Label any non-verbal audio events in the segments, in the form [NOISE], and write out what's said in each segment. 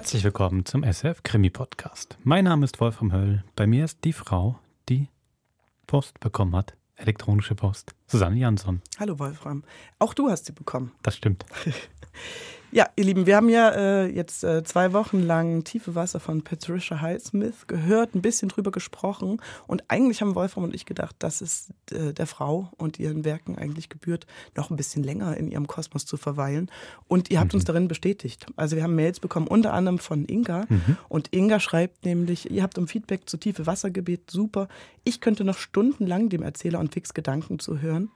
Herzlich willkommen zum SF Krimi Podcast. Mein Name ist Wolfram Höll. Bei mir ist die Frau, die Post bekommen hat. Elektronische Post. Susanne Jansson. Hallo Wolfram. Auch du hast sie bekommen. Das stimmt. [LAUGHS] Ja, ihr Lieben, wir haben ja äh, jetzt äh, zwei Wochen lang Tiefe Wasser von Patricia Highsmith gehört, ein bisschen drüber gesprochen. Und eigentlich haben Wolfram und ich gedacht, dass es äh, der Frau und ihren Werken eigentlich gebührt, noch ein bisschen länger in ihrem Kosmos zu verweilen. Und ihr habt mhm. uns darin bestätigt. Also wir haben Mails bekommen, unter anderem von Inga. Mhm. Und Inga schreibt nämlich, ihr habt um Feedback zu Tiefe Wasser gebeten, super. Ich könnte noch stundenlang dem Erzähler und Fix Gedanken zuhören.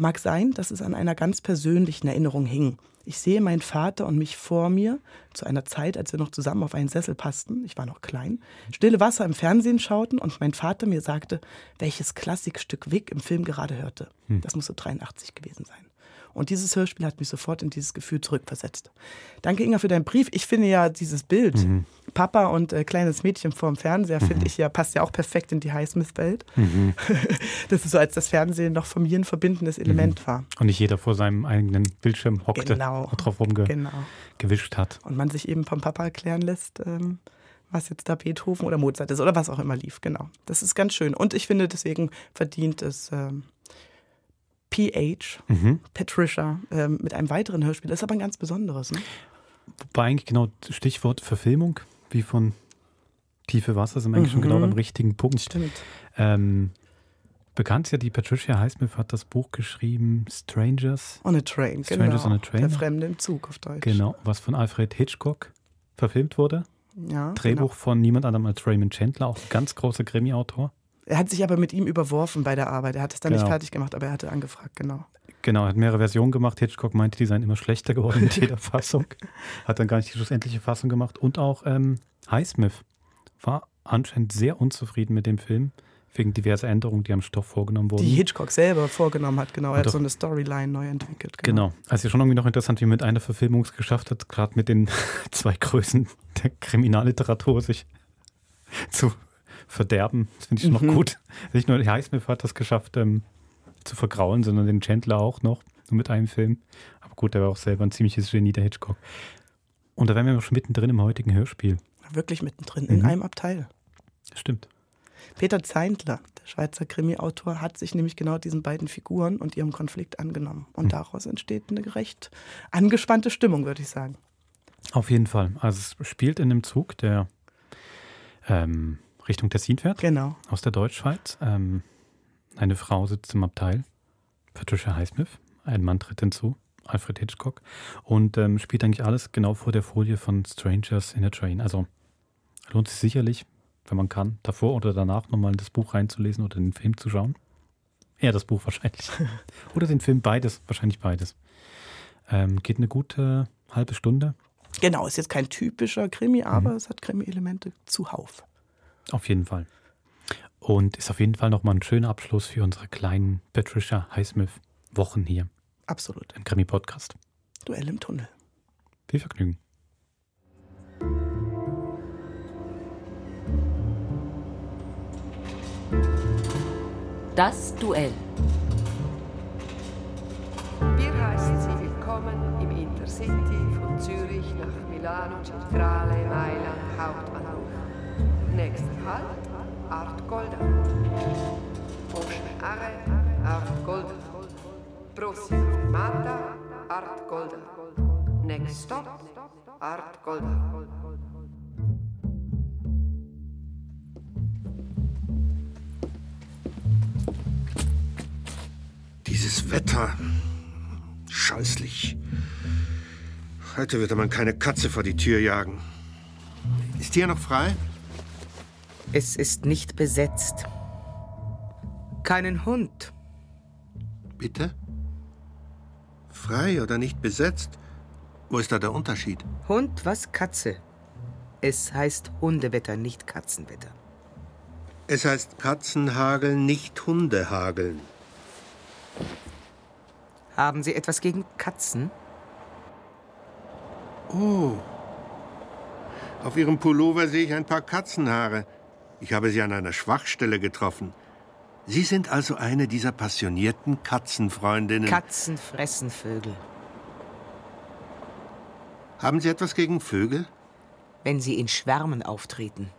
Mag sein, dass es an einer ganz persönlichen Erinnerung hing. Ich sehe meinen Vater und mich vor mir, zu einer Zeit, als wir noch zusammen auf einen Sessel passten, ich war noch klein, stille Wasser im Fernsehen schauten und mein Vater mir sagte, welches Klassikstück Wick im Film gerade hörte. Hm. Das muss so 83 gewesen sein. Und dieses Hörspiel hat mich sofort in dieses Gefühl zurückversetzt. Danke, Inga, für deinen Brief. Ich finde ja dieses Bild, mhm. Papa und äh, kleines Mädchen vorm Fernseher, mhm. finde ich ja, passt ja auch perfekt in die Highsmith-Welt. Mhm. [LAUGHS] das ist so, als das Fernsehen noch familienverbindendes mhm. Element war. Und nicht jeder vor seinem eigenen Bildschirm hockte genau. und drauf rumgewischt genau. hat. Und man sich eben vom Papa erklären lässt, ähm, was jetzt da Beethoven oder Mozart ist oder was auch immer lief. Genau. Das ist ganz schön. Und ich finde, deswegen verdient es. Ähm, PH, mhm. Patricia, ähm, mit einem weiteren Hörspiel. Das ist aber ein ganz besonderes. Ne? Wobei eigentlich genau Stichwort Verfilmung, wie von Tiefe Wasser, sind wir eigentlich mhm. schon genau beim richtigen Punkt. Stimmt. Ähm, bekannt ist ja, die Patricia Highsmith hat das Buch geschrieben, Strangers. On a Train, Strangers genau. on a Train. Der Fremde im Zug auf Deutsch. Genau, was von Alfred Hitchcock verfilmt wurde. Ja, Drehbuch genau. von niemand anderem als Raymond Chandler, auch ein ganz großer Krimi-Autor. Er hat sich aber mit ihm überworfen bei der Arbeit. Er hat es dann genau. nicht fertig gemacht, aber er hatte angefragt, genau. Genau, er hat mehrere Versionen gemacht. Hitchcock meinte, die seien immer schlechter geworden mit jeder [LAUGHS] Fassung. Hat dann gar nicht die schlussendliche Fassung gemacht. Und auch ähm, Highsmith war anscheinend sehr unzufrieden mit dem Film, wegen diverser Änderungen, die am Stoff vorgenommen wurden. Die Hitchcock selber vorgenommen hat, genau. Er hat so eine Storyline neu entwickelt. Genau. genau. Also schon irgendwie noch interessant, wie man mit einer Verfilmung es geschafft hat, gerade mit den [LAUGHS] zwei Größen der Kriminalliteratur sich [LAUGHS] zu verderben. Das finde ich mhm. noch gut. Nicht nur Highsmith hat das geschafft ähm, zu vergrauen, sondern den Chandler auch noch, nur mit einem Film. Aber gut, der war auch selber ein ziemliches Genie, der Hitchcock. Und da wären wir schon mittendrin im heutigen Hörspiel. Wirklich mittendrin, mhm. in einem Abteil. Stimmt. Peter Zeintler, der Schweizer Krimi-Autor, hat sich nämlich genau diesen beiden Figuren und ihrem Konflikt angenommen. Und mhm. daraus entsteht eine recht angespannte Stimmung, würde ich sagen. Auf jeden Fall. Also es spielt in einem Zug, der ähm, Richtung Tessin fährt. Genau. Aus der Deutschschweiz. Ähm, eine Frau sitzt im Abteil, Patricia Highsmith. Ein Mann tritt hinzu, Alfred Hitchcock. Und ähm, spielt eigentlich alles genau vor der Folie von Strangers in a Train. Also lohnt sich sicherlich, wenn man kann, davor oder danach nochmal das Buch reinzulesen oder den Film zu schauen. Eher das Buch wahrscheinlich. [LAUGHS] oder den Film, beides, wahrscheinlich beides. Ähm, geht eine gute halbe Stunde. Genau, ist jetzt kein typischer Krimi, aber mhm. es hat Krimi-Elemente zuhauf. Auf jeden Fall. Und ist auf jeden Fall nochmal ein schöner Abschluss für unsere kleinen Patricia Highsmith-Wochen hier. Absolut. Im Krimi-Podcast. Duell im Tunnel. Viel Vergnügen. Das Duell. Wir heißen Sie willkommen im Intercity von Zürich nach Milano, Centrale, Mailand, Hauptbahnhof. Nächster Halt, Art Golda. Ocean Are, Art Golda. Prossima fermata, Art Golda. Next stop, Art Golda. Dieses Wetter. Scheußlich. Heute würde man keine Katze vor die Tür jagen. Ist hier noch frei? Es ist nicht besetzt. Keinen Hund. Bitte? Frei oder nicht besetzt? Wo ist da der Unterschied? Hund, was Katze? Es heißt Hundewetter, nicht Katzenwetter. Es heißt Katzenhageln, nicht Hundehageln. Haben Sie etwas gegen Katzen? Oh. Auf Ihrem Pullover sehe ich ein paar Katzenhaare. Ich habe Sie an einer Schwachstelle getroffen. Sie sind also eine dieser passionierten Katzenfreundinnen. Katzen fressen Vögel. Haben Sie etwas gegen Vögel? wenn sie in Schwärmen auftreten.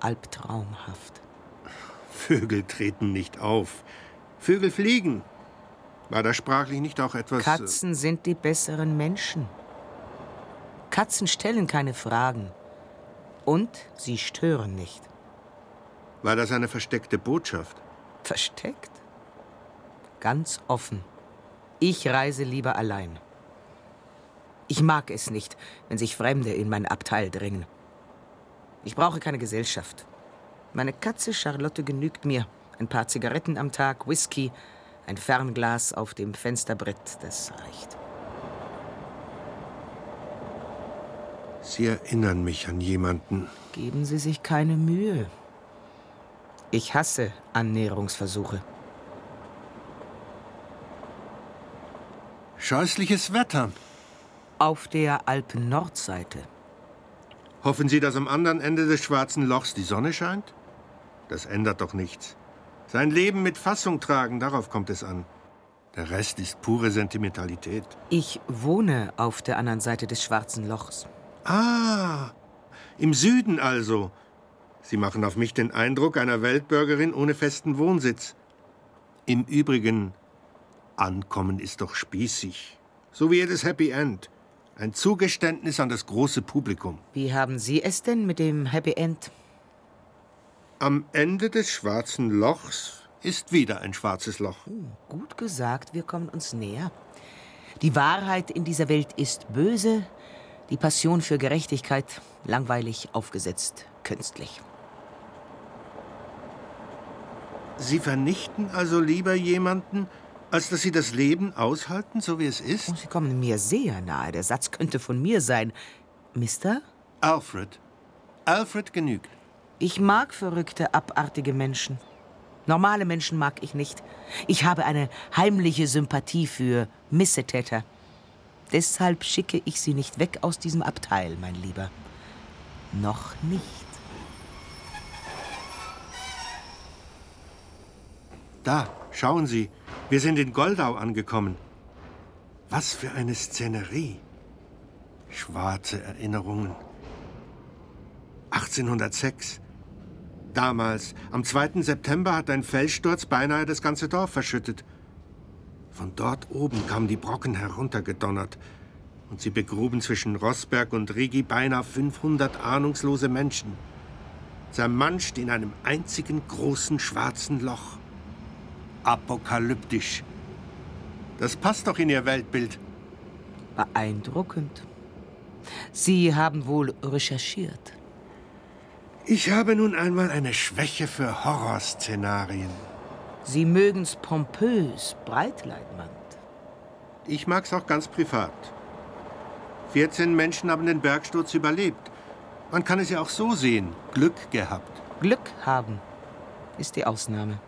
Albtraumhaft. Vögel treten nicht auf. Vögel fliegen. War da sprachlich nicht auch etwas. äh, Katzen sind die besseren Menschen. Katzen stellen keine Fragen. Und sie stören nicht. War das eine versteckte Botschaft? Versteckt? Ganz offen. Ich reise lieber allein. Ich mag es nicht, wenn sich Fremde in mein Abteil drängen. Ich brauche keine Gesellschaft. Meine Katze Charlotte genügt mir. Ein paar Zigaretten am Tag, Whisky, ein Fernglas auf dem Fensterbrett, das reicht. Sie erinnern mich an jemanden. Geben Sie sich keine Mühe. Ich hasse Annäherungsversuche. Scheußliches Wetter. Auf der Alpen-Nordseite. Hoffen Sie, dass am anderen Ende des schwarzen Lochs die Sonne scheint? Das ändert doch nichts. Sein Leben mit Fassung tragen, darauf kommt es an. Der Rest ist pure Sentimentalität. Ich wohne auf der anderen Seite des schwarzen Lochs. Ah, im Süden also. Sie machen auf mich den Eindruck einer Weltbürgerin ohne festen Wohnsitz. Im Übrigen, Ankommen ist doch spießig. So wie jedes Happy End. Ein Zugeständnis an das große Publikum. Wie haben Sie es denn mit dem Happy End? Am Ende des schwarzen Lochs ist wieder ein schwarzes Loch. Gut gesagt, wir kommen uns näher. Die Wahrheit in dieser Welt ist böse, die Passion für Gerechtigkeit langweilig aufgesetzt, künstlich. Sie vernichten also lieber jemanden, als dass Sie das Leben aushalten, so wie es ist? Oh, Sie kommen mir sehr nahe. Der Satz könnte von mir sein. Mister? Alfred. Alfred genügt. Ich mag verrückte, abartige Menschen. Normale Menschen mag ich nicht. Ich habe eine heimliche Sympathie für Missetäter. Deshalb schicke ich sie nicht weg aus diesem Abteil, mein Lieber. Noch nicht. Da, schauen Sie, wir sind in Goldau angekommen. Was für eine Szenerie. Schwarze Erinnerungen. 1806. Damals, am 2. September, hat ein Felssturz beinahe das ganze Dorf verschüttet. Von dort oben kamen die Brocken heruntergedonnert. Und sie begruben zwischen Rossberg und Rigi beinahe 500 ahnungslose Menschen. Zermanscht in einem einzigen großen schwarzen Loch. Apokalyptisch. Das passt doch in Ihr Weltbild. Beeindruckend. Sie haben wohl recherchiert. Ich habe nun einmal eine Schwäche für Horrorszenarien. Sie mögen's pompös, Breitleitmand. Ich mag's auch ganz privat. 14 Menschen haben den Bergsturz überlebt. Man kann es ja auch so sehen. Glück gehabt. Glück haben ist die Ausnahme.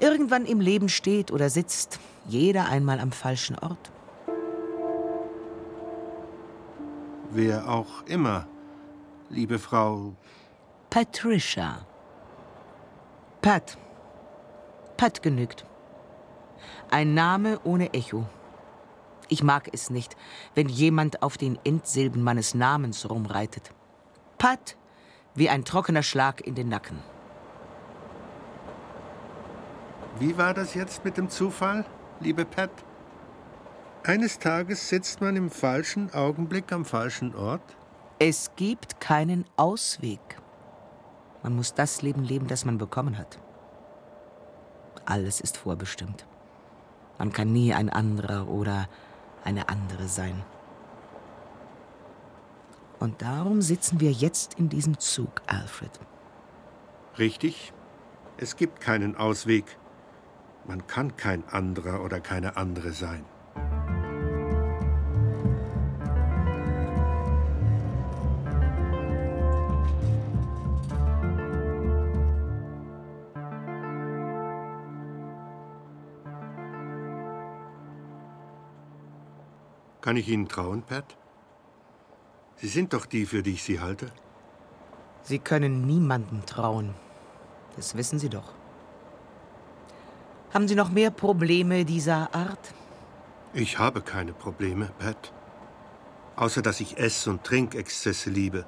Irgendwann im Leben steht oder sitzt jeder einmal am falschen Ort. Wer auch immer, liebe Frau. Patricia. Pat. Pat genügt. Ein Name ohne Echo. Ich mag es nicht, wenn jemand auf den Endsilben meines Namens rumreitet. Pat wie ein trockener Schlag in den Nacken. Wie war das jetzt mit dem Zufall, liebe Pat? Eines Tages sitzt man im falschen Augenblick am falschen Ort? Es gibt keinen Ausweg. Man muss das Leben leben, das man bekommen hat. Alles ist vorbestimmt. Man kann nie ein anderer oder eine andere sein. Und darum sitzen wir jetzt in diesem Zug, Alfred. Richtig. Es gibt keinen Ausweg. Man kann kein anderer oder keine andere sein. Kann ich Ihnen trauen, Pat? Sie sind doch die, für die ich Sie halte. Sie können niemandem trauen. Das wissen Sie doch. Haben Sie noch mehr Probleme dieser Art? Ich habe keine Probleme, Pat. außer dass ich Ess- und Trinkexzesse liebe.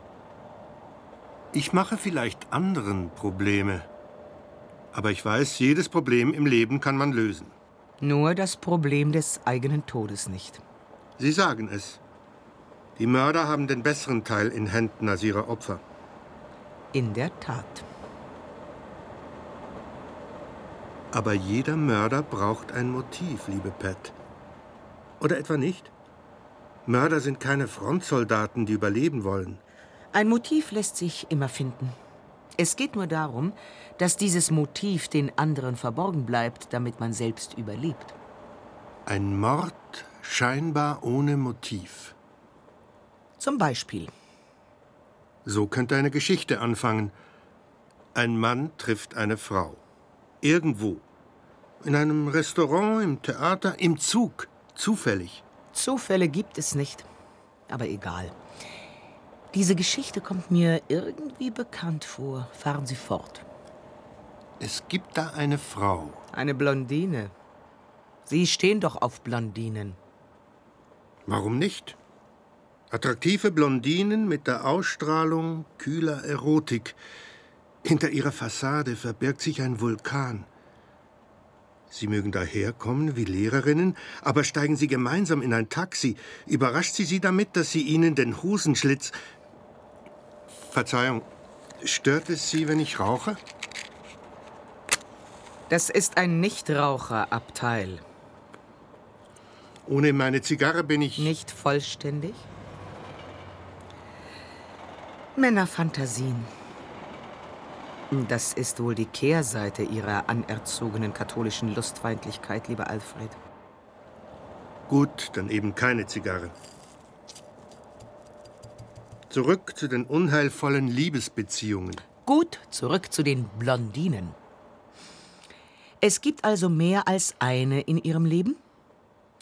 Ich mache vielleicht anderen Probleme, aber ich weiß, jedes Problem im Leben kann man lösen. Nur das Problem des eigenen Todes nicht. Sie sagen es. Die Mörder haben den besseren Teil in Händen als ihre Opfer. In der Tat. Aber jeder Mörder braucht ein Motiv, liebe Pat. Oder etwa nicht? Mörder sind keine Frontsoldaten, die überleben wollen. Ein Motiv lässt sich immer finden. Es geht nur darum, dass dieses Motiv den anderen verborgen bleibt, damit man selbst überlebt. Ein Mord scheinbar ohne Motiv. Zum Beispiel. So könnte eine Geschichte anfangen. Ein Mann trifft eine Frau. Irgendwo. In einem Restaurant, im Theater, im Zug. Zufällig. Zufälle gibt es nicht. Aber egal. Diese Geschichte kommt mir irgendwie bekannt vor. Fahren Sie fort. Es gibt da eine Frau. Eine Blondine. Sie stehen doch auf Blondinen. Warum nicht? Attraktive Blondinen mit der Ausstrahlung kühler Erotik. Hinter ihrer Fassade verbirgt sich ein Vulkan. Sie mögen daherkommen wie Lehrerinnen, aber steigen Sie gemeinsam in ein Taxi, überrascht sie Sie damit, dass sie Ihnen den Hosenschlitz. Verzeihung, stört es Sie, wenn ich rauche? Das ist ein Nichtraucherabteil. Ohne meine Zigarre bin ich. Nicht vollständig? Männerfantasien. Das ist wohl die Kehrseite Ihrer anerzogenen katholischen Lustfeindlichkeit, lieber Alfred. Gut, dann eben keine Zigarre. Zurück zu den unheilvollen Liebesbeziehungen. Gut, zurück zu den Blondinen. Es gibt also mehr als eine in Ihrem Leben?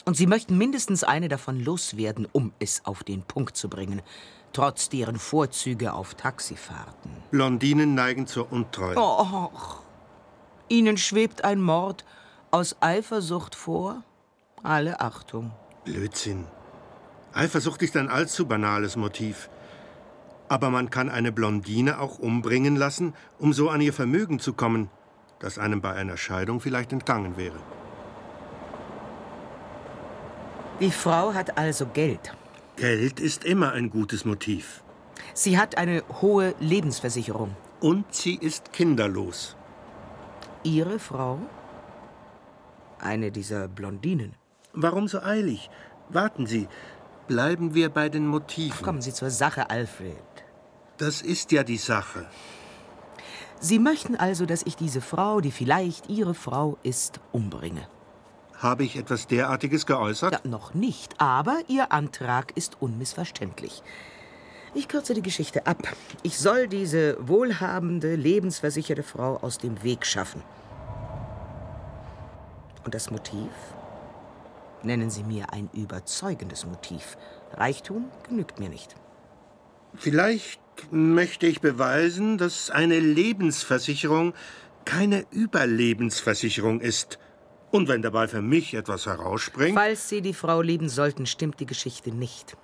Und Sie möchten mindestens eine davon loswerden, um es auf den Punkt zu bringen trotz deren Vorzüge auf Taxifahrten. Blondinen neigen zur Untreue. Och, Ihnen schwebt ein Mord aus Eifersucht vor? Alle Achtung. Blödsinn. Eifersucht ist ein allzu banales Motiv. Aber man kann eine Blondine auch umbringen lassen, um so an ihr Vermögen zu kommen, das einem bei einer Scheidung vielleicht entgangen wäre. Die Frau hat also Geld. Geld ist immer ein gutes Motiv. Sie hat eine hohe Lebensversicherung. Und sie ist kinderlos. Ihre Frau? Eine dieser Blondinen. Warum so eilig? Warten Sie. Bleiben wir bei den Motiven. Kommen Sie zur Sache, Alfred. Das ist ja die Sache. Sie möchten also, dass ich diese Frau, die vielleicht Ihre Frau ist, umbringe. Habe ich etwas derartiges geäußert? Ja, noch nicht, aber Ihr Antrag ist unmissverständlich. Ich kürze die Geschichte ab. Ich soll diese wohlhabende, lebensversicherte Frau aus dem Weg schaffen. Und das Motiv? Nennen Sie mir ein überzeugendes Motiv. Reichtum genügt mir nicht. Vielleicht möchte ich beweisen, dass eine Lebensversicherung keine Überlebensversicherung ist. Und wenn dabei für mich etwas herausspringt. Falls Sie die Frau lieben sollten, stimmt die Geschichte nicht.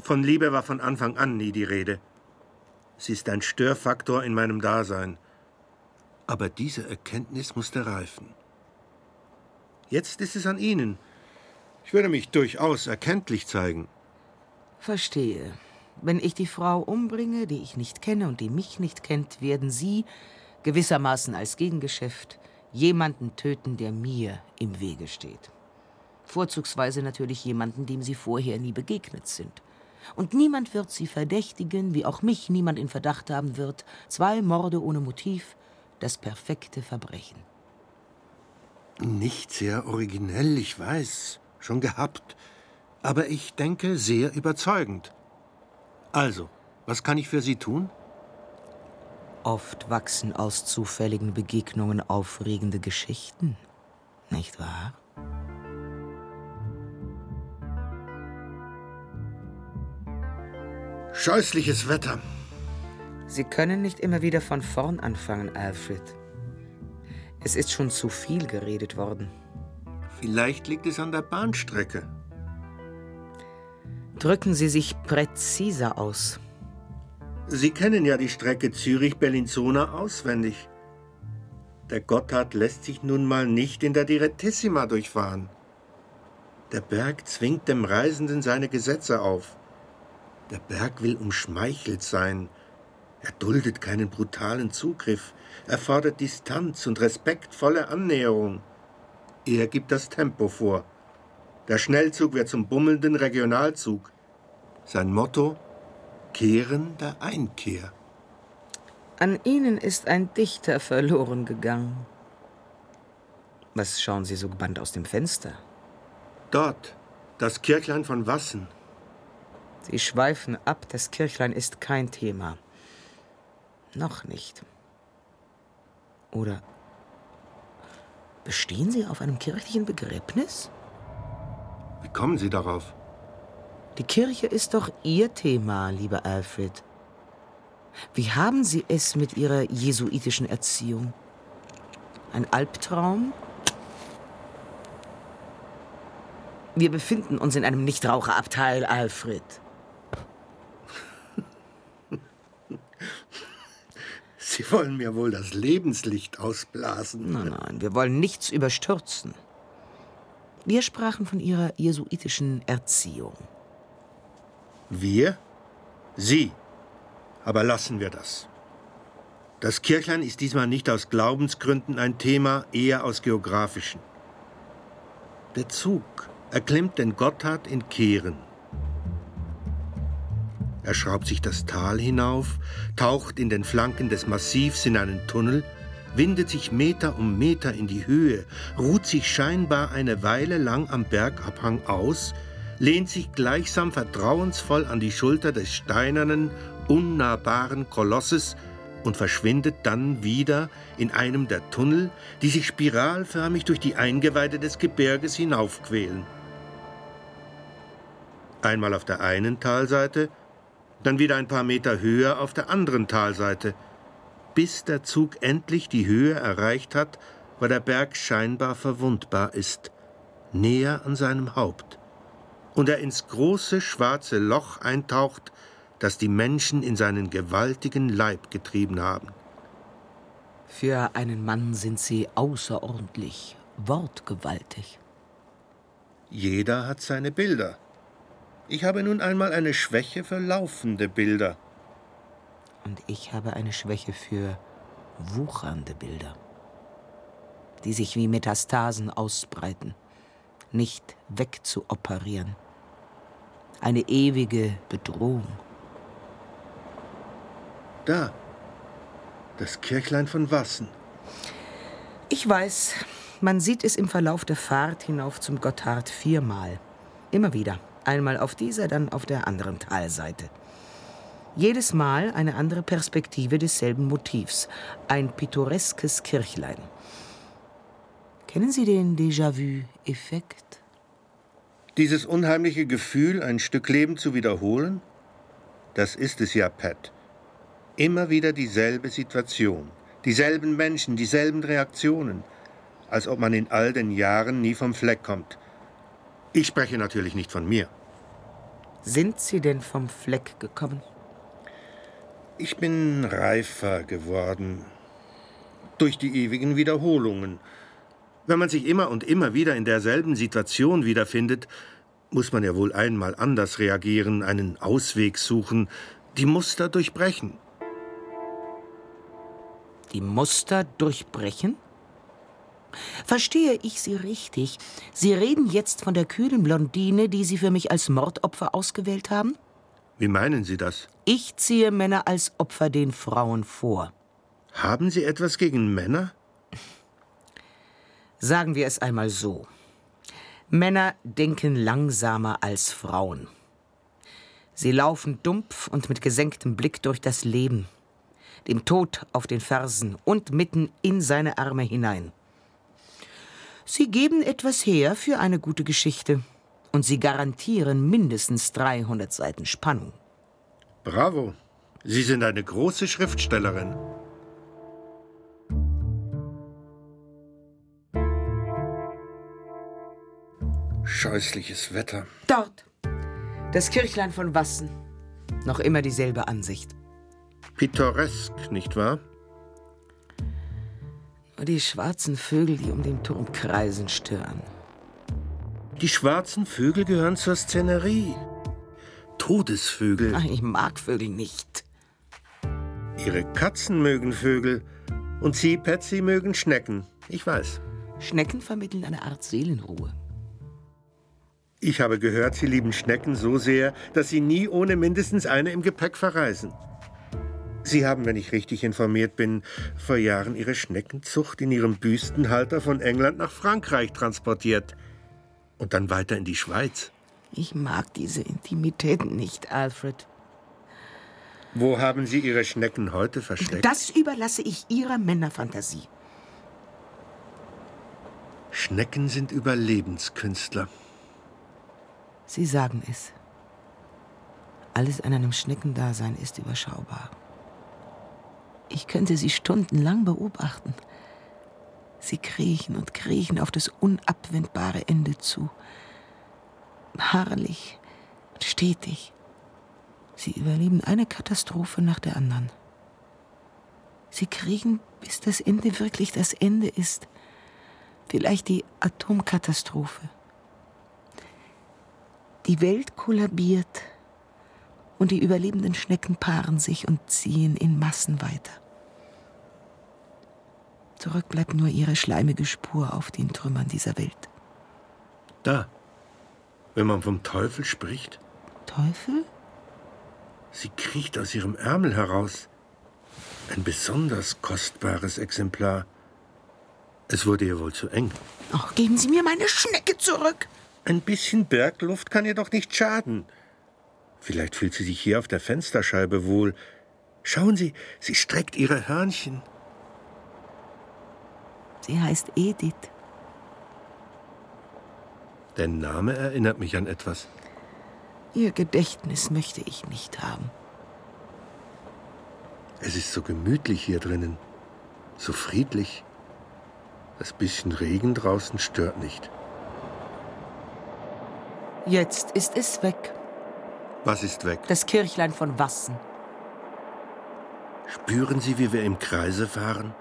Von Liebe war von Anfang an nie die Rede. Sie ist ein Störfaktor in meinem Dasein. Aber diese Erkenntnis musste reifen. Jetzt ist es an Ihnen. Ich würde mich durchaus erkenntlich zeigen. Verstehe. Wenn ich die Frau umbringe, die ich nicht kenne und die mich nicht kennt, werden Sie gewissermaßen als Gegengeschäft jemanden töten, der mir im Wege steht. Vorzugsweise natürlich jemanden, dem Sie vorher nie begegnet sind. Und niemand wird Sie verdächtigen, wie auch mich niemand in Verdacht haben wird. Zwei Morde ohne Motiv, das perfekte Verbrechen. Nicht sehr originell, ich weiß. Schon gehabt. Aber ich denke, sehr überzeugend. Also, was kann ich für Sie tun? Oft wachsen aus zufälligen Begegnungen aufregende Geschichten, nicht wahr? Scheußliches Wetter. Sie können nicht immer wieder von vorn anfangen, Alfred. Es ist schon zu viel geredet worden. Vielleicht liegt es an der Bahnstrecke. Drücken Sie sich präziser aus. Sie kennen ja die Strecke Zürich-Bellinzona auswendig. Der Gotthard lässt sich nun mal nicht in der Direttissima durchfahren. Der Berg zwingt dem Reisenden seine Gesetze auf. Der Berg will umschmeichelt sein. Er duldet keinen brutalen Zugriff. Er fordert Distanz und respektvolle Annäherung. Er gibt das Tempo vor. Der Schnellzug wird zum bummelnden Regionalzug. Sein Motto Kehren der Einkehr. An Ihnen ist ein Dichter verloren gegangen. Was schauen Sie so gebannt aus dem Fenster? Dort, das Kirchlein von Wassen. Sie schweifen ab, das Kirchlein ist kein Thema. Noch nicht. Oder bestehen Sie auf einem kirchlichen Begräbnis? Wie kommen Sie darauf? Die Kirche ist doch Ihr Thema, lieber Alfred. Wie haben Sie es mit Ihrer jesuitischen Erziehung? Ein Albtraum? Wir befinden uns in einem Nichtraucherabteil, Alfred. [LAUGHS] Sie wollen mir wohl das Lebenslicht ausblasen. Nein, nein, wir wollen nichts überstürzen. Wir sprachen von Ihrer jesuitischen Erziehung. Wir? Sie. Aber lassen wir das. Das Kirchlein ist diesmal nicht aus Glaubensgründen ein Thema, eher aus geografischen. Der Zug erklimmt den Gotthard in Kehren. Er schraubt sich das Tal hinauf, taucht in den Flanken des Massivs in einen Tunnel, windet sich Meter um Meter in die Höhe, ruht sich scheinbar eine Weile lang am Bergabhang aus, lehnt sich gleichsam vertrauensvoll an die Schulter des steinernen, unnahbaren Kolosses und verschwindet dann wieder in einem der Tunnel, die sich spiralförmig durch die Eingeweide des Gebirges hinaufquälen. Einmal auf der einen Talseite, dann wieder ein paar Meter höher auf der anderen Talseite, bis der Zug endlich die Höhe erreicht hat, wo der Berg scheinbar verwundbar ist, näher an seinem Haupt, und er ins große schwarze Loch eintaucht, das die Menschen in seinen gewaltigen Leib getrieben haben. Für einen Mann sind Sie außerordentlich wortgewaltig. Jeder hat seine Bilder. Ich habe nun einmal eine Schwäche für laufende Bilder. Und ich habe eine Schwäche für wuchernde Bilder, die sich wie Metastasen ausbreiten, nicht wegzuoperieren. Eine ewige Bedrohung. Da, das Kirchlein von Wassen. Ich weiß, man sieht es im Verlauf der Fahrt hinauf zum Gotthard viermal. Immer wieder. Einmal auf dieser, dann auf der anderen Talseite. Jedes Mal eine andere Perspektive desselben Motivs. Ein pittoreskes Kirchlein. Kennen Sie den Déjà-vu-Effekt? Dieses unheimliche Gefühl, ein Stück Leben zu wiederholen? Das ist es ja, Pat. Immer wieder dieselbe Situation, dieselben Menschen, dieselben Reaktionen, als ob man in all den Jahren nie vom Fleck kommt. Ich spreche natürlich nicht von mir. Sind Sie denn vom Fleck gekommen? Ich bin reifer geworden. Durch die ewigen Wiederholungen. Wenn man sich immer und immer wieder in derselben Situation wiederfindet, muss man ja wohl einmal anders reagieren, einen Ausweg suchen, die Muster durchbrechen. Die Muster durchbrechen? Verstehe ich Sie richtig? Sie reden jetzt von der kühlen Blondine, die Sie für mich als Mordopfer ausgewählt haben? Wie meinen Sie das? Ich ziehe Männer als Opfer den Frauen vor. Haben Sie etwas gegen Männer? Sagen wir es einmal so. Männer denken langsamer als Frauen. Sie laufen dumpf und mit gesenktem Blick durch das Leben, dem Tod auf den Fersen und mitten in seine Arme hinein. Sie geben etwas her für eine gute Geschichte. Und Sie garantieren mindestens 300 Seiten Spannung. Bravo. Sie sind eine große Schriftstellerin. Scheußliches Wetter. Dort. Das Kirchlein von Wassen. Noch immer dieselbe Ansicht. Pittoresk, nicht wahr? Nur die schwarzen Vögel, die um den Turm kreisen, stören. Die schwarzen Vögel gehören zur Szenerie. Todesvögel. Ach, ich mag Vögel nicht. Ihre Katzen mögen Vögel. Und Sie, Patsy, mögen Schnecken. Ich weiß. Schnecken vermitteln eine Art Seelenruhe. Ich habe gehört, Sie lieben Schnecken so sehr, dass Sie nie ohne mindestens eine im Gepäck verreisen. Sie haben, wenn ich richtig informiert bin, vor Jahren Ihre Schneckenzucht in Ihrem Büstenhalter von England nach Frankreich transportiert. Und dann weiter in die Schweiz. Ich mag diese Intimitäten nicht, Alfred. Wo haben Sie Ihre Schnecken heute versteckt? Das überlasse ich Ihrer Männerfantasie. Schnecken sind Überlebenskünstler. Sie sagen es. Alles an einem Schneckendasein ist überschaubar. Ich könnte sie stundenlang beobachten. Sie kriechen und kriechen auf das unabwendbare Ende zu. Beharrlich stetig. Sie überleben eine Katastrophe nach der anderen. Sie kriechen, bis das Ende wirklich das Ende ist. Vielleicht die Atomkatastrophe. Die Welt kollabiert und die überlebenden Schnecken paaren sich und ziehen in Massen weiter. Zurück bleibt nur ihre schleimige Spur auf den Trümmern dieser Welt. Da, wenn man vom Teufel spricht. Teufel? Sie kriecht aus ihrem Ärmel heraus. Ein besonders kostbares Exemplar. Es wurde ihr wohl zu eng. Ach, geben Sie mir meine Schnecke zurück. Ein bisschen Bergluft kann ihr doch nicht schaden. Vielleicht fühlt sie sich hier auf der Fensterscheibe wohl. Schauen Sie, sie streckt ihre Hörnchen. Sie heißt Edith. Der Name erinnert mich an etwas. Ihr Gedächtnis möchte ich nicht haben. Es ist so gemütlich hier drinnen, so friedlich. Das bisschen Regen draußen stört nicht. Jetzt ist es weg. Was ist weg? Das Kirchlein von Wassen. Spüren Sie, wie wir im Kreise fahren?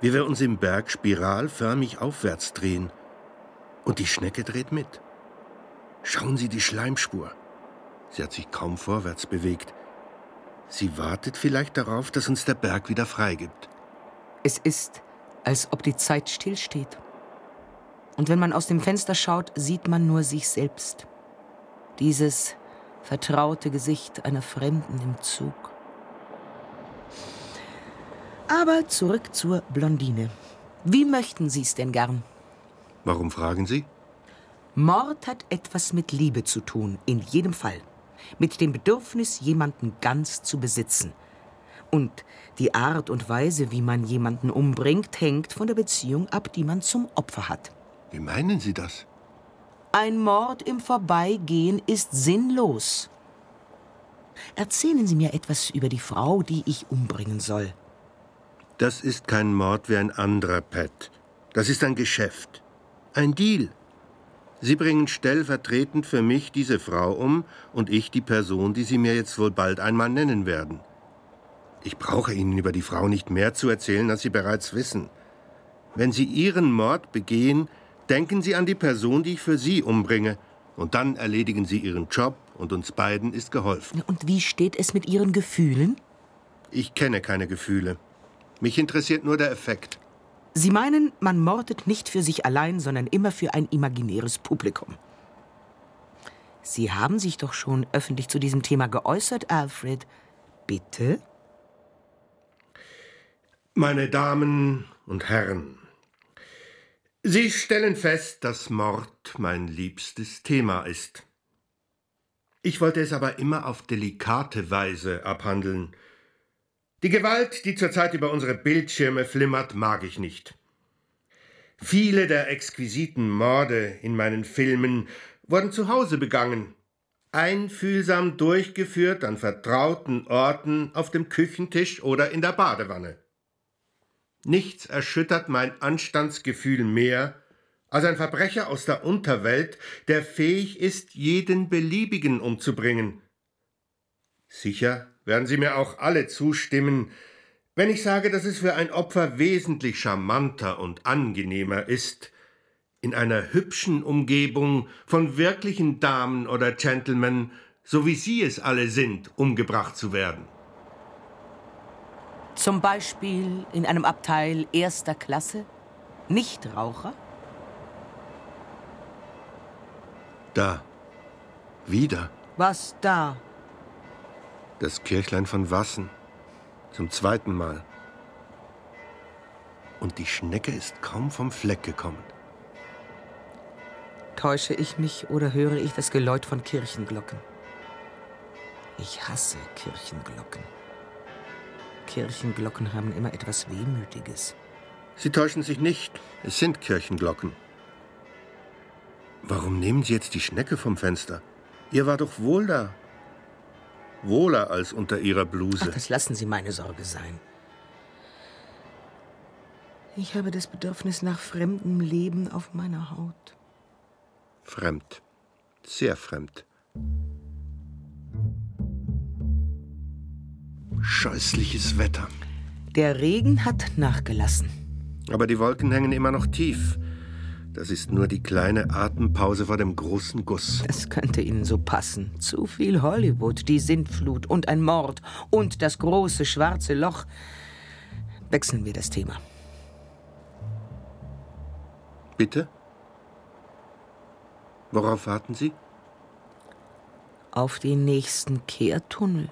Wie wir uns im Berg spiralförmig aufwärts drehen? Und die Schnecke dreht mit. Schauen Sie die Schleimspur. Sie hat sich kaum vorwärts bewegt. Sie wartet vielleicht darauf, dass uns der Berg wieder freigibt. Es ist, als ob die Zeit stillsteht. Und wenn man aus dem Fenster schaut, sieht man nur sich selbst. Dieses vertraute Gesicht einer Fremden im Zug. Aber zurück zur Blondine. Wie möchten Sie es denn gern? Warum fragen Sie? Mord hat etwas mit Liebe zu tun, in jedem Fall. Mit dem Bedürfnis, jemanden ganz zu besitzen. Und die Art und Weise, wie man jemanden umbringt, hängt von der Beziehung ab, die man zum Opfer hat. Wie meinen Sie das? Ein Mord im Vorbeigehen ist sinnlos. Erzählen Sie mir etwas über die Frau, die ich umbringen soll. Das ist kein Mord wie ein anderer, Pat. Das ist ein Geschäft. Ein Deal. Sie bringen stellvertretend für mich diese Frau um und ich die Person, die Sie mir jetzt wohl bald einmal nennen werden. Ich brauche Ihnen über die Frau nicht mehr zu erzählen, als Sie bereits wissen. Wenn Sie Ihren Mord begehen, denken Sie an die Person, die ich für Sie umbringe, und dann erledigen Sie Ihren Job und uns beiden ist geholfen. Und wie steht es mit Ihren Gefühlen? Ich kenne keine Gefühle. Mich interessiert nur der Effekt. Sie meinen, man mordet nicht für sich allein, sondern immer für ein imaginäres Publikum. Sie haben sich doch schon öffentlich zu diesem Thema geäußert, Alfred. Bitte? Meine Damen und Herren, Sie stellen fest, dass Mord mein liebstes Thema ist. Ich wollte es aber immer auf delikate Weise abhandeln. Die Gewalt, die zurzeit über unsere Bildschirme flimmert, mag ich nicht. Viele der exquisiten Morde in meinen Filmen wurden zu Hause begangen, einfühlsam durchgeführt an vertrauten Orten auf dem Küchentisch oder in der Badewanne. Nichts erschüttert mein Anstandsgefühl mehr als ein Verbrecher aus der Unterwelt, der fähig ist, jeden beliebigen umzubringen. Sicher werden Sie mir auch alle zustimmen, wenn ich sage, dass es für ein Opfer wesentlich charmanter und angenehmer ist, in einer hübschen Umgebung von wirklichen Damen oder Gentlemen, so wie Sie es alle sind, umgebracht zu werden. Zum Beispiel in einem Abteil erster Klasse? Nichtraucher? Da. Wieder. Was da? Das Kirchlein von Wassen. Zum zweiten Mal. Und die Schnecke ist kaum vom Fleck gekommen. Täusche ich mich oder höre ich das Geläut von Kirchenglocken? Ich hasse Kirchenglocken. Kirchenglocken haben immer etwas Wehmütiges. Sie täuschen sich nicht. Es sind Kirchenglocken. Warum nehmen Sie jetzt die Schnecke vom Fenster? Ihr war doch wohl da. Wohler als unter Ihrer Bluse. Ach, das lassen Sie meine Sorge sein. Ich habe das Bedürfnis nach fremdem Leben auf meiner Haut. Fremd. Sehr fremd. Scheußliches Wetter. Der Regen hat nachgelassen. Aber die Wolken hängen immer noch tief. Das ist nur die kleine Atempause vor dem großen Guss. Das könnte Ihnen so passen. Zu viel Hollywood, die Sintflut und ein Mord und das große schwarze Loch. Wechseln wir das Thema. Bitte? Worauf warten Sie? Auf den nächsten Kehrtunnel.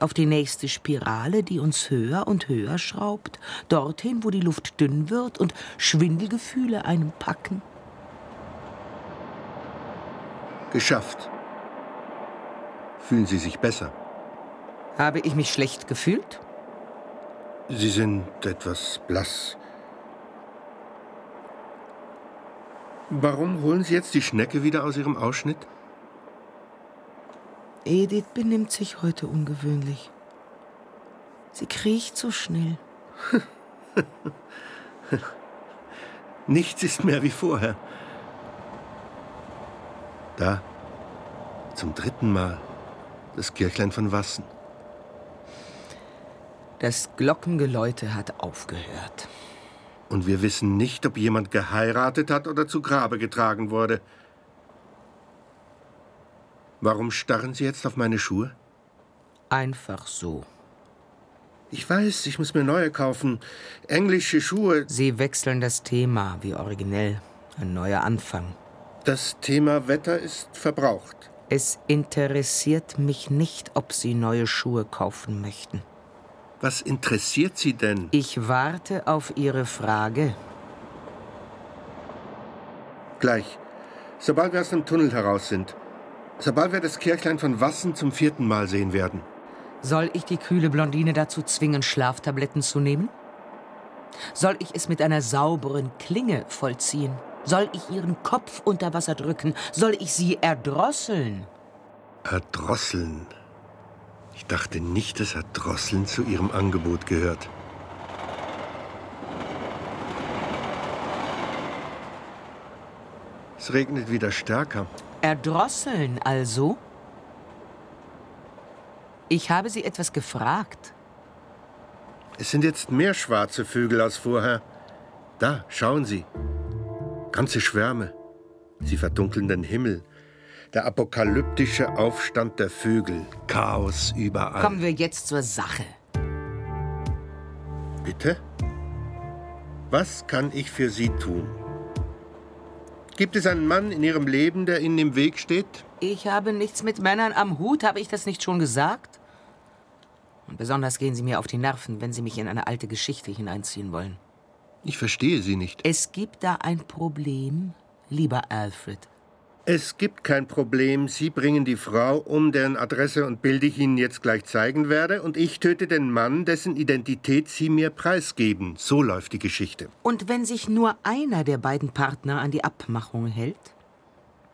Auf die nächste Spirale, die uns höher und höher schraubt, dorthin, wo die Luft dünn wird und Schwindelgefühle einem packen. Geschafft. Fühlen Sie sich besser? Habe ich mich schlecht gefühlt? Sie sind etwas blass. Warum holen Sie jetzt die Schnecke wieder aus Ihrem Ausschnitt? Edith benimmt sich heute ungewöhnlich. Sie kriecht so schnell. [LAUGHS] Nichts ist mehr wie vorher. Da, zum dritten Mal, das Kirchlein von Wassen. Das Glockengeläute hat aufgehört. Und wir wissen nicht, ob jemand geheiratet hat oder zu Grabe getragen wurde. Warum starren Sie jetzt auf meine Schuhe? Einfach so. Ich weiß, ich muss mir neue kaufen. Englische Schuhe. Sie wechseln das Thema, wie originell. Ein neuer Anfang. Das Thema Wetter ist verbraucht. Es interessiert mich nicht, ob Sie neue Schuhe kaufen möchten. Was interessiert Sie denn? Ich warte auf Ihre Frage. Gleich. Sobald wir aus dem Tunnel heraus sind. Sobald wir das Kirchlein von Wassen zum vierten Mal sehen werden. Soll ich die kühle Blondine dazu zwingen, Schlaftabletten zu nehmen? Soll ich es mit einer sauberen Klinge vollziehen? Soll ich ihren Kopf unter Wasser drücken? Soll ich sie erdrosseln? Erdrosseln? Ich dachte nicht, dass Erdrosseln zu Ihrem Angebot gehört. Es regnet wieder stärker. Erdrosseln also? Ich habe Sie etwas gefragt. Es sind jetzt mehr schwarze Vögel als vorher. Da, schauen Sie. Ganze Schwärme. Sie verdunkeln den Himmel. Der apokalyptische Aufstand der Vögel. Chaos überall. Kommen wir jetzt zur Sache. Bitte? Was kann ich für Sie tun? Gibt es einen Mann in Ihrem Leben, der Ihnen im Weg steht? Ich habe nichts mit Männern am Hut, habe ich das nicht schon gesagt? Und besonders gehen Sie mir auf die Nerven, wenn Sie mich in eine alte Geschichte hineinziehen wollen. Ich verstehe Sie nicht. Es gibt da ein Problem, lieber Alfred. Es gibt kein Problem. Sie bringen die Frau um, deren Adresse und Bild ich Ihnen jetzt gleich zeigen werde, und ich töte den Mann, dessen Identität Sie mir preisgeben. So läuft die Geschichte. Und wenn sich nur einer der beiden Partner an die Abmachung hält?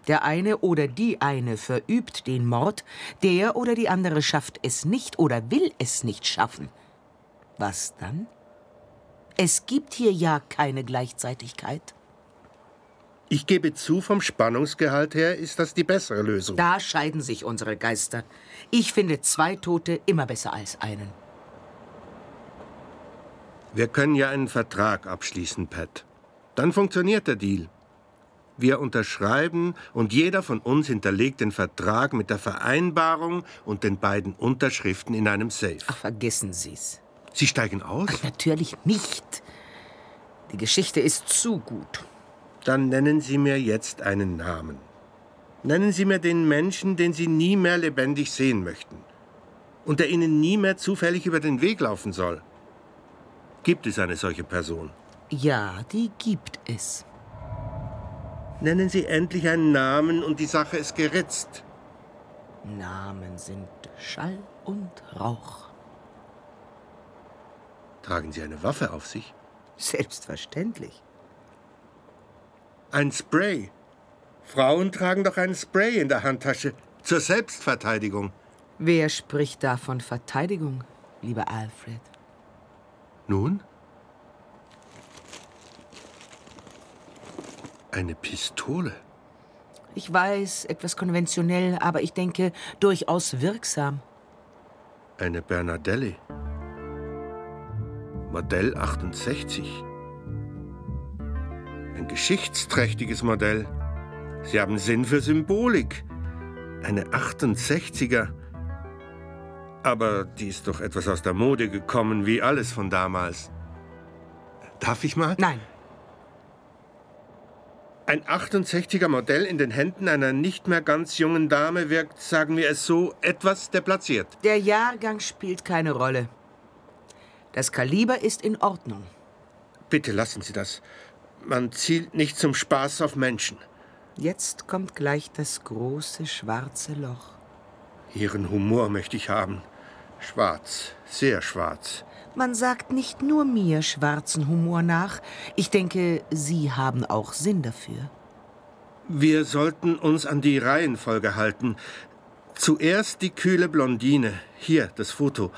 Der eine oder die eine verübt den Mord, der oder die andere schafft es nicht oder will es nicht schaffen. Was dann? Es gibt hier ja keine Gleichzeitigkeit. Ich gebe zu, vom Spannungsgehalt her ist das die bessere Lösung. Da scheiden sich unsere Geister. Ich finde zwei Tote immer besser als einen. Wir können ja einen Vertrag abschließen, Pat. Dann funktioniert der Deal. Wir unterschreiben und jeder von uns hinterlegt den Vertrag mit der Vereinbarung und den beiden Unterschriften in einem Safe. Ach, vergessen Sie's. Sie steigen aus? Ach, natürlich nicht. Die Geschichte ist zu gut. Dann nennen Sie mir jetzt einen Namen. Nennen Sie mir den Menschen, den Sie nie mehr lebendig sehen möchten und der Ihnen nie mehr zufällig über den Weg laufen soll. Gibt es eine solche Person? Ja, die gibt es. Nennen Sie endlich einen Namen und die Sache ist geritzt. Namen sind Schall und Rauch. Tragen Sie eine Waffe auf sich? Selbstverständlich. Ein Spray. Frauen tragen doch ein Spray in der Handtasche zur Selbstverteidigung. Wer spricht da von Verteidigung, lieber Alfred? Nun? Eine Pistole. Ich weiß, etwas konventionell, aber ich denke durchaus wirksam. Eine Bernardelli. Modell 68. Ein geschichtsträchtiges Modell. Sie haben Sinn für Symbolik. Eine 68er. Aber die ist doch etwas aus der Mode gekommen, wie alles von damals. Darf ich mal? Nein, Ein 68er Modell in den Händen einer nicht mehr ganz jungen Dame wirkt, sagen wir es so, etwas deplatziert. der Jahrgang spielt keine Rolle. Das Kaliber ist in Ordnung. Bitte lassen Sie das. Man zielt nicht zum Spaß auf Menschen. Jetzt kommt gleich das große schwarze Loch. Ihren Humor möchte ich haben. Schwarz, sehr schwarz. Man sagt nicht nur mir schwarzen Humor nach. Ich denke, Sie haben auch Sinn dafür. Wir sollten uns an die Reihenfolge halten. Zuerst die kühle Blondine. Hier, das Foto.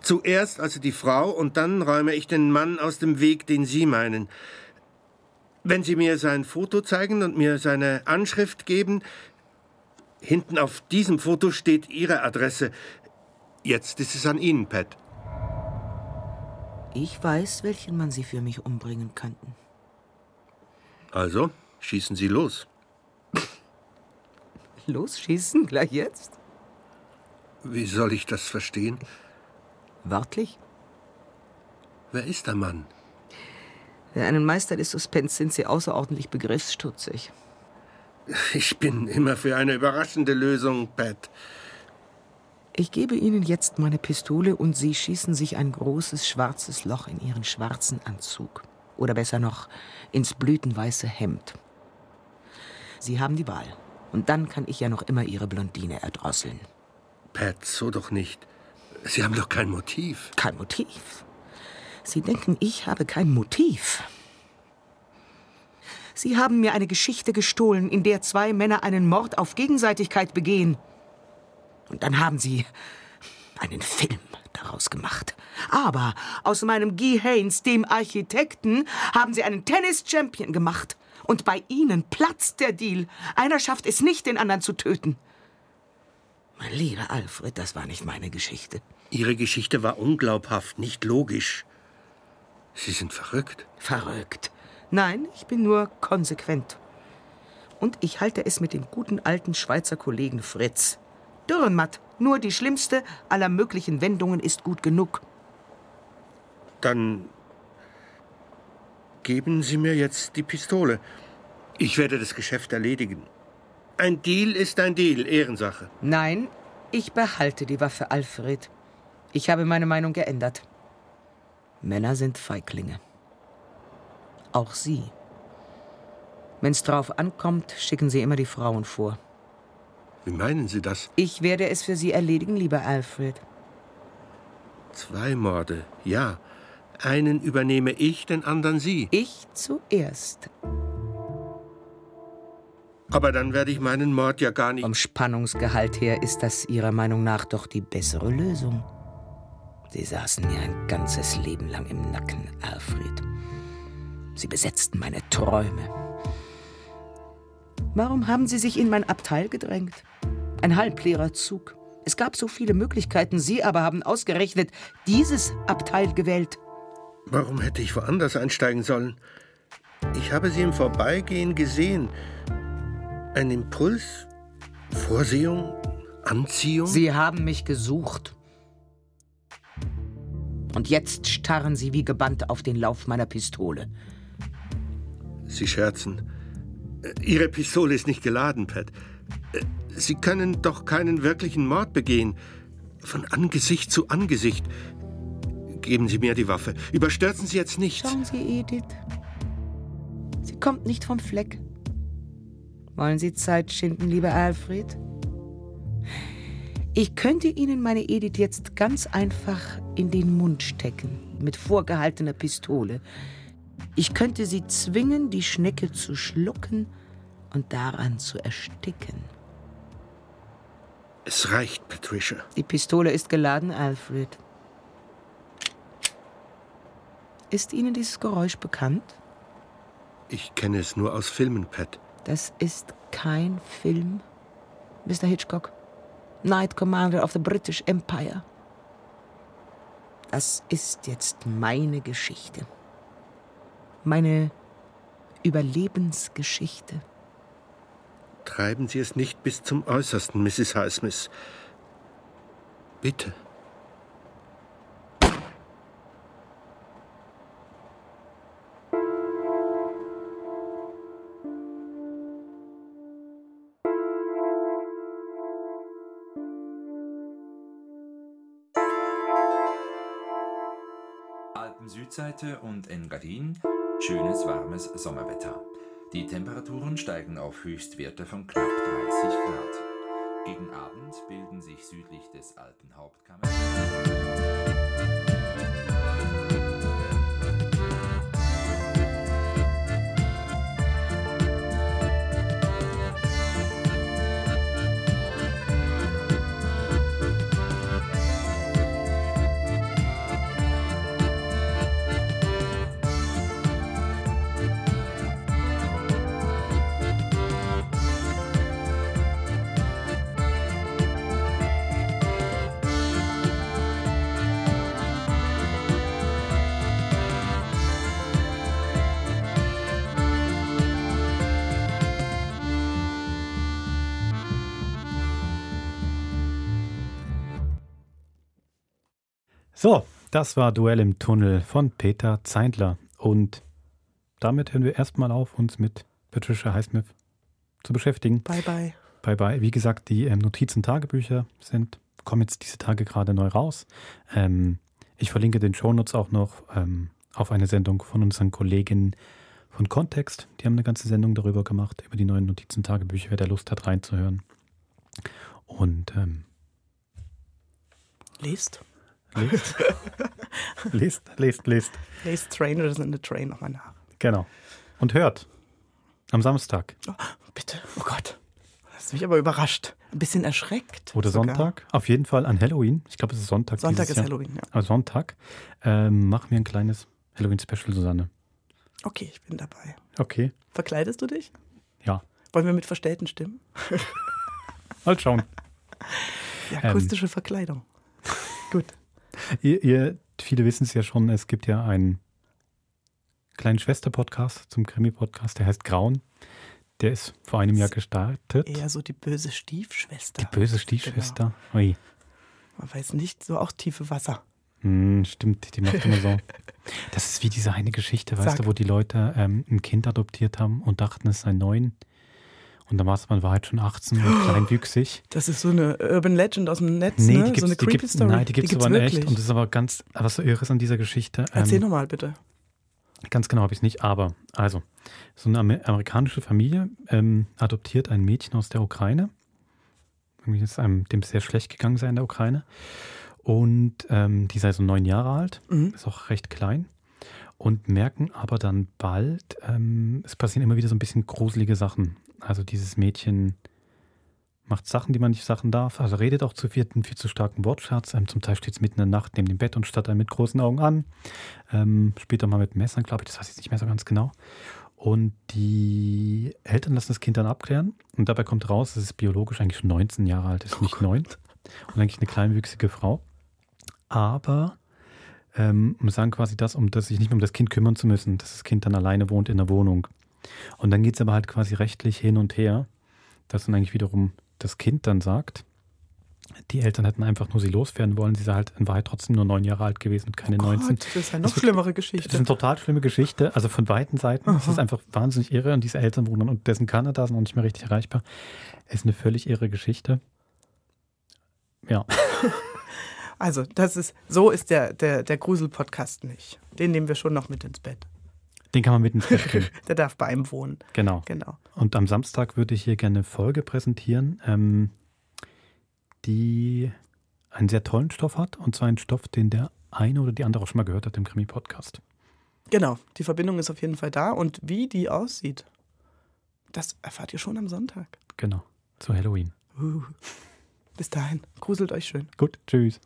Zuerst also die Frau und dann räume ich den Mann aus dem Weg, den Sie meinen. Wenn Sie mir sein Foto zeigen und mir seine Anschrift geben, hinten auf diesem Foto steht Ihre Adresse. Jetzt ist es an Ihnen, Pat. Ich weiß, welchen man Sie für mich umbringen könnten. Also, schießen Sie los. Losschießen, gleich jetzt? Wie soll ich das verstehen? Wörtlich? Wer ist der Mann? Für einen Meister des Suspens sind Sie außerordentlich begriffsstutzig. Ich bin immer für eine überraschende Lösung, Pat. Ich gebe Ihnen jetzt meine Pistole und Sie schießen sich ein großes schwarzes Loch in Ihren schwarzen Anzug. Oder besser noch, ins blütenweiße Hemd. Sie haben die Wahl. Und dann kann ich ja noch immer Ihre Blondine erdrosseln. Pat, so doch nicht. Sie haben doch kein Motiv. Kein Motiv. Sie denken, ich habe kein Motiv. Sie haben mir eine Geschichte gestohlen, in der zwei Männer einen Mord auf Gegenseitigkeit begehen. Und dann haben Sie einen Film daraus gemacht. Aber aus meinem Guy Haynes, dem Architekten, haben Sie einen Tennis-Champion gemacht. Und bei Ihnen platzt der Deal. Einer schafft es nicht, den anderen zu töten. Mein lieber Alfred, das war nicht meine Geschichte. Ihre Geschichte war unglaubhaft, nicht logisch. Sie sind verrückt. Verrückt. Nein, ich bin nur konsequent. Und ich halte es mit dem guten alten Schweizer Kollegen Fritz. Dürrenmatt, nur die schlimmste aller möglichen Wendungen ist gut genug. Dann geben Sie mir jetzt die Pistole. Ich werde das Geschäft erledigen. Ein Deal ist ein Deal, Ehrensache. Nein, ich behalte die Waffe, Alfred. Ich habe meine Meinung geändert. Männer sind Feiglinge. Auch Sie. Wenn's drauf ankommt, schicken Sie immer die Frauen vor. Wie meinen Sie das? Ich werde es für Sie erledigen, lieber Alfred. Zwei Morde, ja. Einen übernehme ich, den anderen Sie. Ich zuerst. Aber dann werde ich meinen Mord ja gar nicht. Vom Spannungsgehalt her ist das Ihrer Meinung nach doch die bessere Lösung. Sie saßen mir ein ganzes Leben lang im Nacken, Alfred. Sie besetzten meine Träume. Warum haben Sie sich in mein Abteil gedrängt? Ein halbleerer Zug. Es gab so viele Möglichkeiten, Sie aber haben ausgerechnet dieses Abteil gewählt. Warum hätte ich woanders einsteigen sollen? Ich habe sie im Vorbeigehen gesehen. Ein Impuls? Vorsehung? Anziehung? Sie haben mich gesucht. Und jetzt starren Sie wie gebannt auf den Lauf meiner Pistole. Sie scherzen. Äh, Ihre Pistole ist nicht geladen, Pat. Äh, Sie können doch keinen wirklichen Mord begehen. Von Angesicht zu Angesicht. Geben Sie mir die Waffe. Überstürzen Sie jetzt nicht. Schauen Sie, Edith. Sie kommt nicht vom Fleck. Wollen Sie Zeit schinden, lieber Alfred? Ich könnte Ihnen meine Edith jetzt ganz einfach in den Mund stecken, mit vorgehaltener Pistole. Ich könnte sie zwingen, die Schnecke zu schlucken und daran zu ersticken. Es reicht, Patricia. Die Pistole ist geladen, Alfred. Ist Ihnen dieses Geräusch bekannt? Ich kenne es nur aus Filmen, Pat. Das ist kein Film, Mr. Hitchcock. Knight Commander of the British Empire. Das ist jetzt meine Geschichte. Meine Überlebensgeschichte. Treiben Sie es nicht bis zum Äußersten, Mrs. Highsmith. Bitte. Alpen-Südseite und Engadin schönes warmes Sommerwetter. Die Temperaturen steigen auf Höchstwerte von knapp 30 Grad. Gegen Abend bilden sich südlich des Alpenhauptkammers So, das war Duell im Tunnel von Peter Zeindler. Und damit hören wir erstmal auf, uns mit Patricia Highsmith zu beschäftigen. Bye, bye. Bye, bye. Wie gesagt, die ähm, Notizen, Tagebücher sind, kommen jetzt diese Tage gerade neu raus. Ähm, ich verlinke den Shownotes auch noch ähm, auf eine Sendung von unseren Kolleginnen von Kontext. Die haben eine ganze Sendung darüber gemacht, über die neuen Notizen, Tagebücher, wer da Lust hat, reinzuhören. Und ähm, Lest. [LAUGHS] lest, lest, lest, lest. Lest Strangers in the Train nochmal nach. Genau. Und hört. Am Samstag Oh, bitte. Oh Gott. Das hast mich aber überrascht. Ein bisschen erschreckt. oder sogar. Sonntag. Auf jeden Fall an Halloween. Ich glaube, es ist Sonntag. Sonntag ist Jahr. Halloween, ja. Aber Sonntag ähm, machen wir ein kleines Halloween-Special, Susanne. Okay, ich bin dabei. Okay. Verkleidest du dich? Ja. Wollen wir mit verstellten Stimmen? Mal schauen. [LAUGHS] Ähm. akustische Verkleidung. [LAUGHS] Gut. Ihr, ihr viele wissen es ja schon, es gibt ja einen kleinen Schwester-Podcast zum Krimi-Podcast, der heißt Grauen. Der ist vor einem Jahr gestartet. Eher so die böse Stiefschwester. Die böse Stiefschwester. Ui. Man weiß nicht, so auch tiefe Wasser. Hm, stimmt, die macht immer so. [LAUGHS] Das ist wie diese eine Geschichte, weißt Sag. du, wo die Leute ähm, ein Kind adoptiert haben und dachten, es sei neun. Und dann war es, man war halt schon 18 und kleinwüchsig. [GASPS] Das ist so eine Urban Legend aus dem Netz, Nee, ne? die gibt's, so eine die Creepy Story. nein, die gibt es aber wirklich. echt. Und das ist aber ganz, was so irre ist an dieser Geschichte. Erzähl ähm, nochmal bitte. Ganz genau habe ich es nicht, aber also, so eine Amer amerikanische Familie ähm, adoptiert ein Mädchen aus der Ukraine. Irgendwie ist einem dem sehr schlecht gegangen sei in der Ukraine. Und ähm, die sei so neun Jahre alt, Mhm. ist auch recht klein. Und merken aber dann bald, ähm, es passieren immer wieder so ein bisschen gruselige Sachen. Also dieses Mädchen macht Sachen, die man nicht Sachen darf. Also redet auch zu viel, einen viel zu starken Wortschatz. Ähm, zum Teil steht es mitten in der Nacht neben dem Bett und starrt dann mit großen Augen an. Ähm, später mal mit Messern, glaube ich, das weiß ich nicht mehr so ganz genau. Und die Eltern lassen das Kind dann abklären und dabei kommt raus, dass es biologisch eigentlich schon 19 Jahre alt ist, nicht neun. Und eigentlich eine kleinwüchsige Frau. Aber ähm, sagen quasi das, um das, sich nicht mehr um das Kind kümmern zu müssen, dass das Kind dann alleine wohnt in der Wohnung. Und dann geht es aber halt quasi rechtlich hin und her, dass dann eigentlich wiederum das Kind dann sagt, die Eltern hätten einfach nur sie loswerden wollen. Sie sei halt in Wahrheit trotzdem nur neun Jahre alt gewesen und keine Oh 19. Gott, das ist eine noch Das schlimmere Das Geschichte. ist eine total schlimme Geschichte. Also von beiden Seiten. Es ist einfach wahnsinnig irre. Und diese Eltern wohnen und dessen Kanada sind noch nicht mehr richtig erreichbar. Es ist eine völlig irre Geschichte. Ja, [LAUGHS] Also, das ist, so ist der, der, der Grusel-Podcast nicht. Den nehmen wir schon noch mit ins Bett. Den kann man mit ins Bett. [LAUGHS] Der darf bei einem wohnen. Genau. Genau. Und am Samstag würde ich hier gerne eine Folge präsentieren, ähm, die einen sehr tollen Stoff hat. Und zwar einen Stoff, den der eine oder die andere auch schon mal gehört hat im Krimi-Podcast. Genau. Die Verbindung ist auf jeden Fall da. Und wie die aussieht, das erfahrt ihr schon am Sonntag. Genau. Zu Halloween. Uh. Bis dahin. Gruselt euch schön. Gut, tschüss.